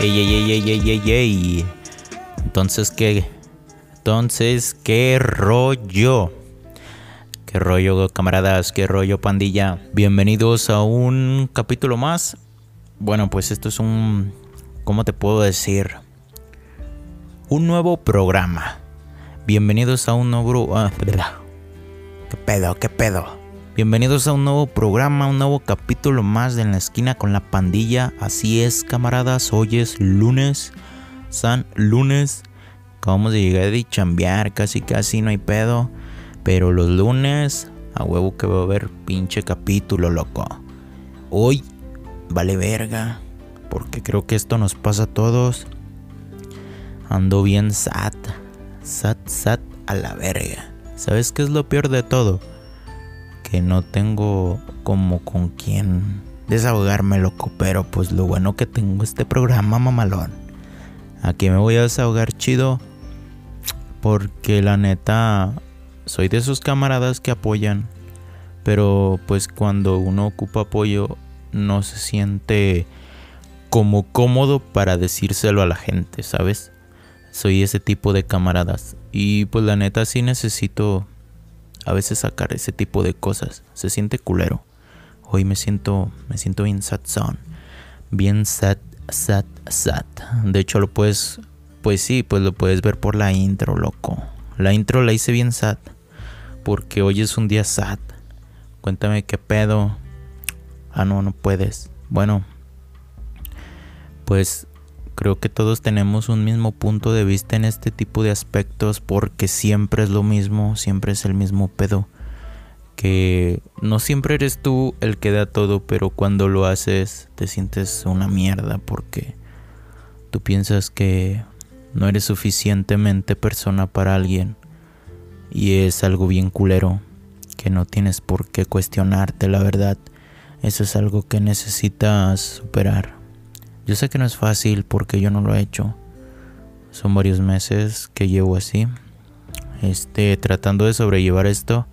Ey, ey, ey, ey, ey, ey. Entonces, ¿qué? Entonces, ¿qué rollo? ¿Qué rollo, camaradas? ¿Qué rollo, pandilla? Bienvenidos a un capítulo más. Bueno, pues esto es un... ¿Cómo te puedo decir? Un nuevo programa. Bienvenidos a un nuevo... ah, ¿Qué pedo? ¿Qué pedo? Bienvenidos a un nuevo programa, un nuevo capítulo más de En la esquina con la pandilla. Así es, camaradas, hoy es lunes, San Lunes. Acabamos de llegar de chambear, casi casi no hay pedo. Pero los lunes, a huevo que va a haber pinche capítulo, loco. Hoy vale verga, porque creo que esto nos pasa a todos. Ando bien sat, sat, sat a la verga. ¿Sabes qué es lo peor de todo? Que no tengo como con quién desahogarme, loco. Pero pues lo bueno que tengo este programa, mamalón. Aquí me voy a desahogar chido. Porque la neta, soy de esos camaradas que apoyan. Pero pues cuando uno ocupa apoyo, no se siente como cómodo para decírselo a la gente, ¿sabes? Soy ese tipo de camaradas. Y pues la neta sí necesito a veces sacar ese tipo de cosas. Se siente culero. Hoy me siento, me siento bien sad son. Bien sad, sad, sad. De hecho lo puedes, pues sí, pues lo puedes ver por la intro, loco. La intro la hice bien sad. Porque hoy es un día sad. Cuéntame qué pedo. Ah, no, no puedes. Bueno, pues creo que todos tenemos un mismo punto de vista en este tipo de aspectos porque siempre es lo mismo, siempre es el mismo pedo. Que no siempre eres tú el que da todo, pero cuando lo haces te sientes una mierda porque tú piensas que no eres suficientemente persona para alguien y es algo bien culero que no tienes por qué cuestionarte, la verdad. Eso es algo que necesitas superar. Yo sé que no es fácil porque yo no lo he hecho. Son varios meses que llevo así. Este, tratando de sobrellevar esto.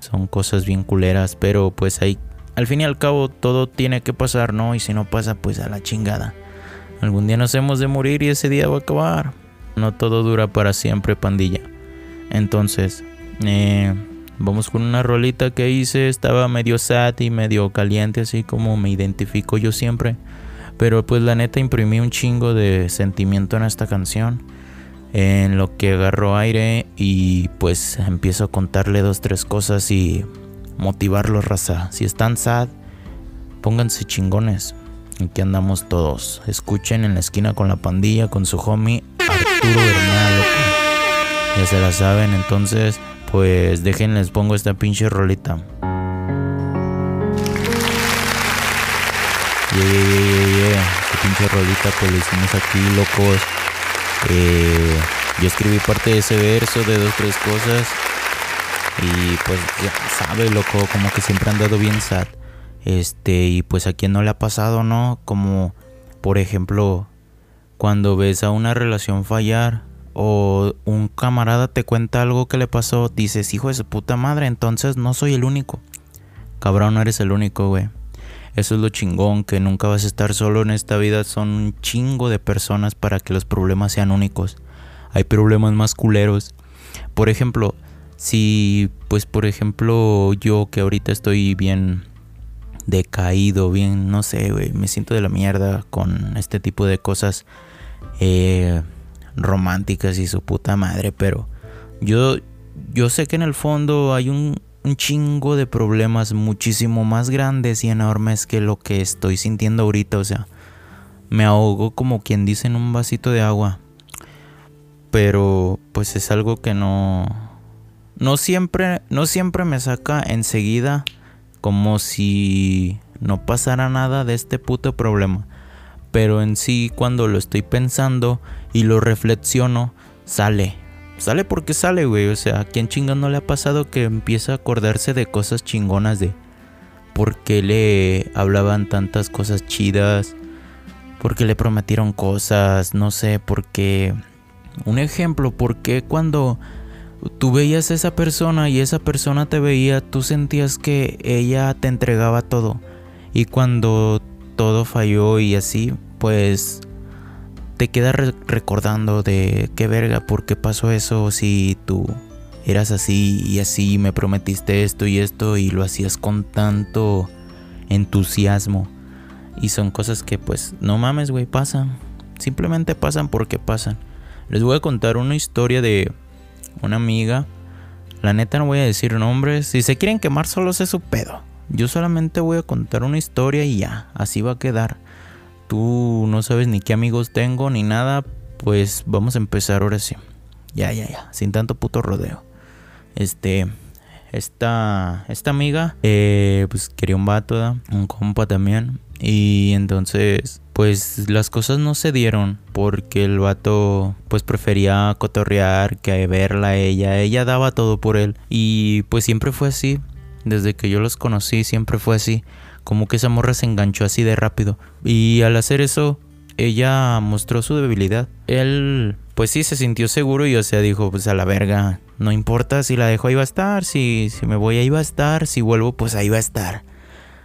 Son cosas bien culeras, pero pues ahí, al fin y al cabo, todo tiene que pasar, ¿no? Y si no pasa, pues a la chingada. Algún día nos hemos de morir y ese día va a acabar. No todo dura para siempre, pandilla. Entonces, eh, vamos con una rolita que hice. Estaba medio sad y medio caliente, así como me identifico yo siempre. Pero pues la neta imprimí un chingo de sentimiento en esta canción. En lo que agarro aire y pues empiezo a contarle dos, tres cosas y motivarlos, raza. Si están sad, pónganse chingones. Aquí andamos todos. Escuchen en la esquina con la pandilla, con su homie Arturo Bernal. Ya se la saben, entonces pues déjenles pongo esta pinche rolita. Esta pinche rolita pues lo hicimos aquí, locos. Eh, yo escribí parte de ese verso de dos, tres cosas. Y pues ya sabe, loco, como que siempre han dado bien sad. Este, y pues a quien no le ha pasado, ¿no? Como, por ejemplo, cuando ves a una relación fallar o un camarada te cuenta algo que le pasó, dices, hijo de su puta madre, entonces no soy el único. Cabrón, no eres el único, güey. Eso es lo chingón, que nunca vas a estar solo en esta vida. Son un chingo de personas para que los problemas sean únicos. Hay problemas más culeros. Por ejemplo, si, pues por ejemplo, yo que ahorita estoy bien decaído, bien, no sé, güey, me siento de la mierda con este tipo de cosas eh, románticas y su puta madre, pero yo, yo sé que en el fondo hay un, un chingo de problemas muchísimo más grandes y enormes que lo que estoy sintiendo ahorita. O sea, me ahogo como quien dice en un vasito de agua. Pero pues es algo que no... No siempre, no siempre me saca enseguida como si no pasara nada de este puto problema. Pero en sí cuando lo estoy pensando y lo reflexiono, sale sale porque sale, güey. O sea, ¿a quién chingón no le ha pasado que empieza a acordarse de cosas chingonas de por qué le hablaban tantas cosas chidas? ¿Por qué le prometieron cosas? No sé, porque... Un ejemplo, ¿por qué cuando tú veías a esa persona y esa persona te veía, tú sentías que ella te entregaba todo? Y cuando todo falló y así, pues te quedas recordando de qué verga, por qué pasó eso, si tú eras así y así, me prometiste esto y esto y lo hacías con tanto entusiasmo. Y son cosas que pues no mames, güey, pasan. Simplemente pasan porque pasan. Les voy a contar una historia de una amiga. La neta no voy a decir nombres. Si se quieren quemar solo es su pedo. Yo solamente voy a contar una historia y ya, así va a quedar. Tú no sabes ni qué amigos tengo ni nada, pues vamos a empezar ahora sí. Ya, ya, ya, sin tanto puto rodeo. Este, esta, esta amiga, eh, pues quería un vato, un compa también. Y entonces, pues las cosas no se dieron porque el vato pues prefería cotorrear que verla a ella. Ella daba todo por él. Y pues siempre fue así. Desde que yo los conocí siempre fue así. Como que esa morra se enganchó así de rápido. Y al hacer eso, ella mostró su debilidad. Él, pues sí, se sintió seguro y o sea, dijo, pues a la verga, no importa si la dejo ahí va a estar, si, si me voy ahí va a estar, si vuelvo pues ahí va a estar.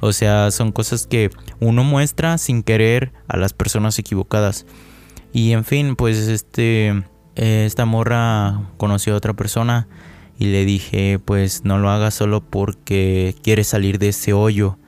O sea, son cosas que uno muestra sin querer a las personas equivocadas. Y en fin, pues este, esta morra conoció a otra persona y le dije, pues no lo hagas solo porque quieres salir de ese hoyo.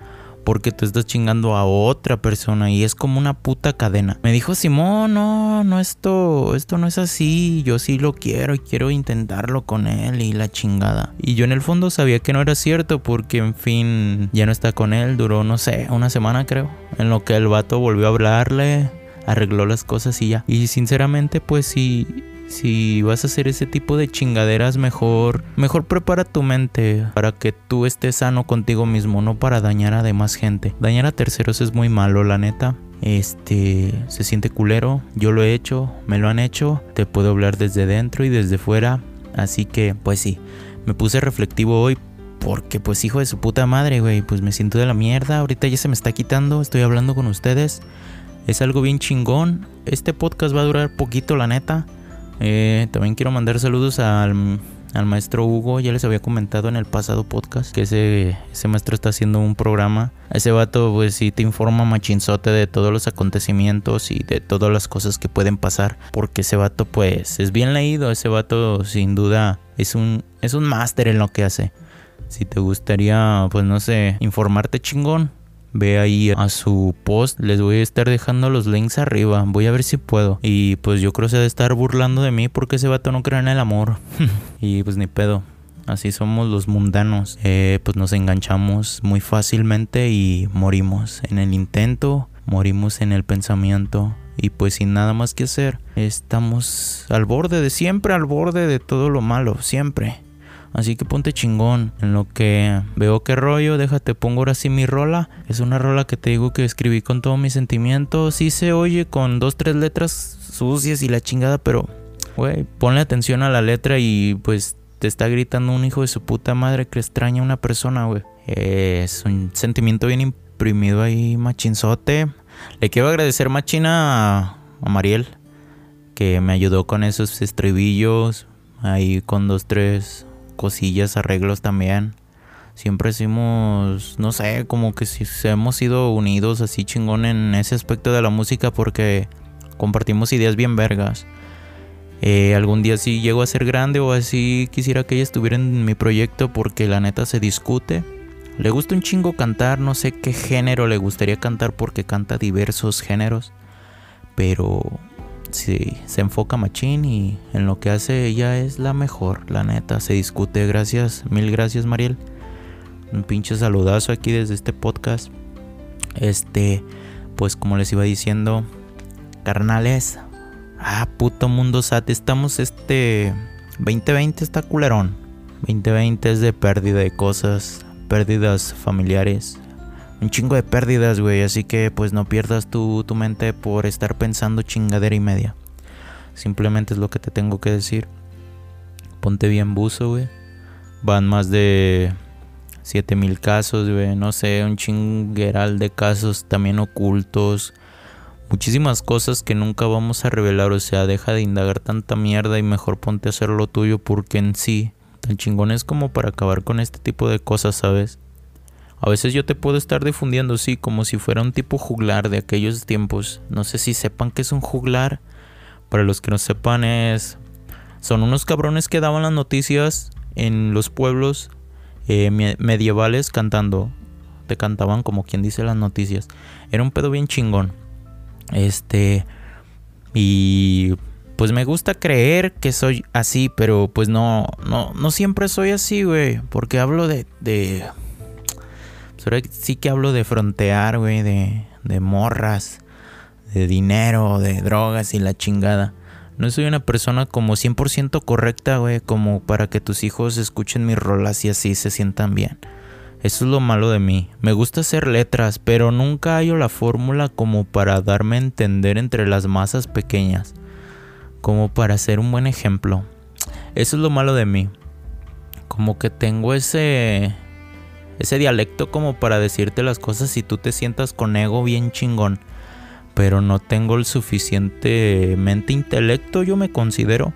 Porque tú estás chingando a otra persona y es como una puta cadena. Me dijo Simón, no, no, esto, esto no es así. Yo sí lo quiero y quiero intentarlo con él y la chingada. Y yo en el fondo sabía que no era cierto porque, en fin, ya no está con él. Duró, no sé, una semana creo. En lo que el vato volvió a hablarle, arregló las cosas y ya. Y sinceramente, pues sí si vas a hacer ese tipo de chingaderas, mejor, mejor prepara tu mente para que tú estés sano contigo mismo, no para dañar a demás gente. Dañar a terceros es muy malo, la neta. Este se siente culero, yo lo he hecho, me lo han hecho, te puedo hablar desde dentro y desde fuera, así que pues sí, me puse reflectivo hoy porque pues hijo de su puta madre, güey, pues me siento de la mierda, ahorita ya se me está quitando, estoy hablando con ustedes, es algo bien chingón, este podcast va a durar poquito, la neta. Eh, también quiero mandar saludos al, maestro Hugo. Ya les había comentado en el pasado podcast que ese, ese maestro está haciendo un programa. Ese vato, pues sí te informa machinzote de todos los acontecimientos y de todas las cosas que pueden pasar. Porque ese vato, pues, es bien leído. Ese vato, sin duda, es un, es un máster en lo que hace. Si te gustaría, pues no sé, informarte chingón, Ve ahí a su post, les voy a estar dejando los links arriba. Voy a ver si puedo. Y pues yo creo que se debe estar burlando de mí porque ese vato no cree en el amor. y pues ni pedo. Así somos los mundanos. Eh, pues nos enganchamos muy fácilmente y morimos en el intento, morimos en el pensamiento. Y pues sin nada más que hacer, estamos al borde de siempre, al borde de todo lo malo, siempre. Así que ponte chingón. En lo que veo qué rollo, déjate, pongo ahora sí mi rola. Es una rola que te digo que escribí con todos mis sentimientos. Sí se oye con dos, tres letras sucias y la chingada, pero, güey, ponle atención a la letra y pues te está gritando un hijo de su puta madre que extraña a una persona, güey. Es un sentimiento bien imprimido ahí, machinzote. Le quiero agradecer machina a Mariel, que me ayudó con esos estribillos. Ahí con dos, tres cosillas, arreglos también. Siempre hicimos, no sé, como que si hemos sido unidos así chingón en ese aspecto de la música porque compartimos ideas bien vergas. Eh, algún día si llego a ser grande o así quisiera que ella estuviera en mi proyecto porque la neta se discute. Le gusta un chingo cantar, no sé qué género le gustaría cantar porque canta diversos géneros. Pero sí, se enfoca machín y en lo que hace ella es la mejor, la neta. Se discute. Gracias, mil gracias, Mariel. Un pinche saludazo aquí desde este podcast. Este, pues como les iba diciendo, carnales. Ah, puto mundo sat. Estamos este 2020 está culerón. 2020 es de pérdida de cosas, pérdidas familiares, un chingo de pérdidas, güey. Así que pues no pierdas tu, tu mente por estar pensando chingadera y media. Simplemente es lo que te tengo que decir. Ponte bien buzo, güey. Van más de 7000 casos, güey. No sé, un chingueral de casos también ocultos. Muchísimas cosas que nunca vamos a revelar. O sea, deja de indagar tanta mierda y mejor ponte a hacer lo tuyo porque en sí, tan chingón es como para acabar con este tipo de cosas, ¿sabes? A veces yo te puedo estar difundiendo, sí, como si fuera un tipo juglar de aquellos tiempos. No sé si sepan que es un juglar. Para los que no sepan es... Son unos cabrones que daban las noticias en los pueblos eh, medievales cantando. Te cantaban como quien dice las noticias. Era un pedo bien chingón. Este... Y pues me gusta creer que soy así, pero pues no, no, no siempre soy así, güey. Porque hablo de, de... Pues sí que hablo de frontear, güey, de, de morras de dinero, de drogas y la chingada. No soy una persona como 100% correcta, güey, como para que tus hijos escuchen mis rolas y así se sientan bien. Eso es lo malo de mí. Me gusta hacer letras, pero nunca hallo la fórmula como para darme a entender entre las masas pequeñas. Como para ser un buen ejemplo. Eso es lo malo de mí. Como que tengo ese ese dialecto como para decirte las cosas y tú te sientas con ego bien chingón pero no tengo el suficientemente intelecto, yo me considero,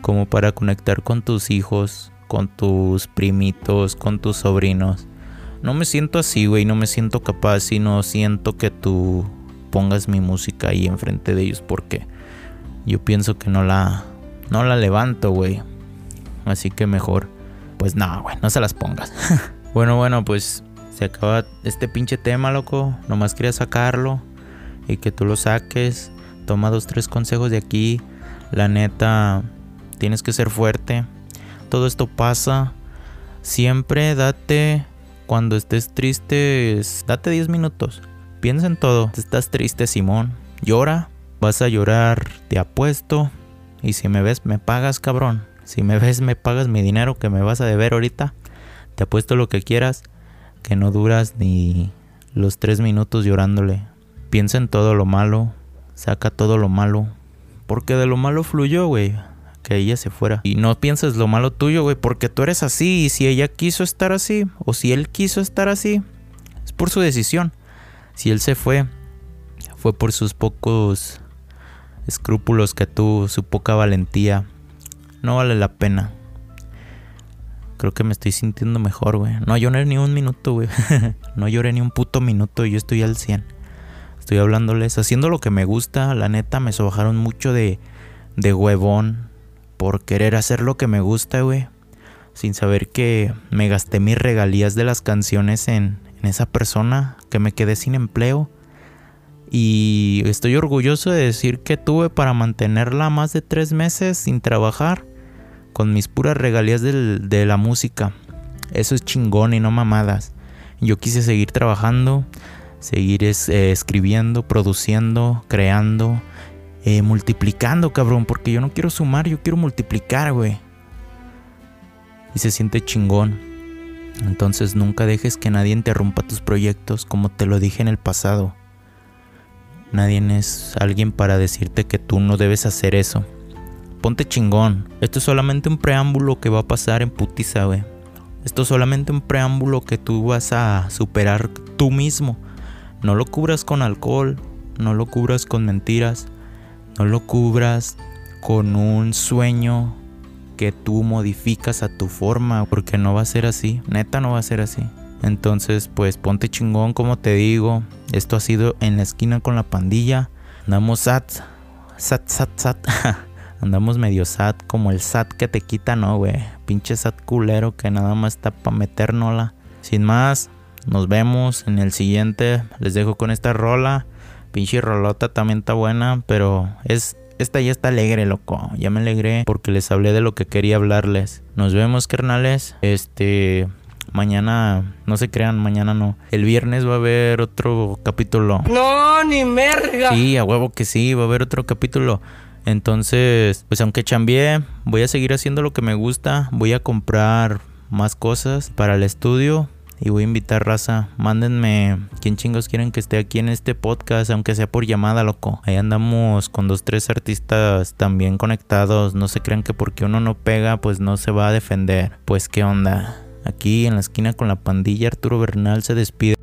como para conectar con tus hijos, con tus primitos, con tus sobrinos. No me siento así, güey, no me siento capaz y no siento que tú pongas mi música ahí enfrente de ellos porque yo pienso que no la no la levanto, güey. Así que mejor pues no, güey, no se las pongas. bueno, bueno, pues se acaba este pinche tema, loco. Nomás quería sacarlo y que tú lo saques. Toma dos, tres consejos de aquí. La neta, tienes que ser fuerte. Todo esto pasa. Siempre date, cuando estés triste, date 10 minutos. Piensa en todo. Estás triste, Simón. Llora. Vas a llorar, te apuesto. Y si me ves, me pagas, cabrón. Si me ves, me pagas mi dinero que me vas a deber ahorita. Te apuesto lo que quieras. Que no duras ni los 3 minutos llorándole. Piensa en todo lo malo, saca todo lo malo, porque de lo malo fluyó, güey, que ella se fuera. Y no pienses lo malo tuyo, güey, porque tú eres así y si ella quiso estar así o si él quiso estar así, es por su decisión. Si él se fue, fue por sus pocos escrúpulos que tú, su poca valentía. No vale la pena. Creo que me estoy sintiendo mejor, güey. No lloré ni un minuto, güey. no lloré ni un puto minuto yo estoy al 100 estoy hablándoles, haciendo lo que me gusta, la neta me sobajaron mucho de, de huevón por querer hacer lo que me gusta, güey. Sin saber que me gasté mis regalías de las canciones en, en esa persona, que me quedé sin empleo. Y estoy orgulloso de decir que tuve para mantenerla más de tres meses sin trabajar con mis puras regalías de la música. Eso es chingón y no mamadas. Yo quise seguir trabajando, seguir eh, escribiendo, produciendo, creando, eh, multiplicando, cabrón, porque yo no quiero sumar, yo quiero multiplicar, güey. Y se siente chingón. Entonces nunca dejes que nadie interrumpa tus proyectos como te lo dije en el pasado. Nadie es alguien para decirte que tú no debes hacer eso. Ponte chingón. Esto es solamente un preámbulo que va a pasar en putiza, güey. Esto es solamente un preámbulo que tú vas a superar tú mismo. No lo cubras con alcohol, no lo cubras con mentiras, no lo cubras con un sueño que tú modificas a tu forma, porque no va a ser así, neta no va a ser así. Entonces, pues ponte chingón, como te digo. Esto ha sido en la esquina con la pandilla. Andamos sat, sat, sat, sat. Andamos medio sat, como el sat que te quita, no, güey. Pinche sat culero que nada más está para metérnosla. Sin más, nos vemos en el siguiente. Les dejo con esta rola. Pinche rolota también está buena, pero es esta ya está alegre, loco. Ya me alegré porque les hablé de lo que quería hablarles. Nos vemos, carnales. Este mañana, no se crean, mañana no. El viernes va a haber otro capítulo. No, ni merga. Sí, a huevo que sí, va a haber otro capítulo. Entonces, pues aunque chambié, voy a seguir haciendo lo que me gusta. Voy a comprar más cosas para el estudio y voy a invitar raza. Mándenme quién chingos quieren que esté aquí en este podcast, aunque sea por llamada, loco. Ahí andamos con dos, tres artistas también conectados. No se crean que porque uno no pega, pues no se va a defender. Pues qué onda. Aquí en la esquina con la pandilla, Arturo Bernal se despide.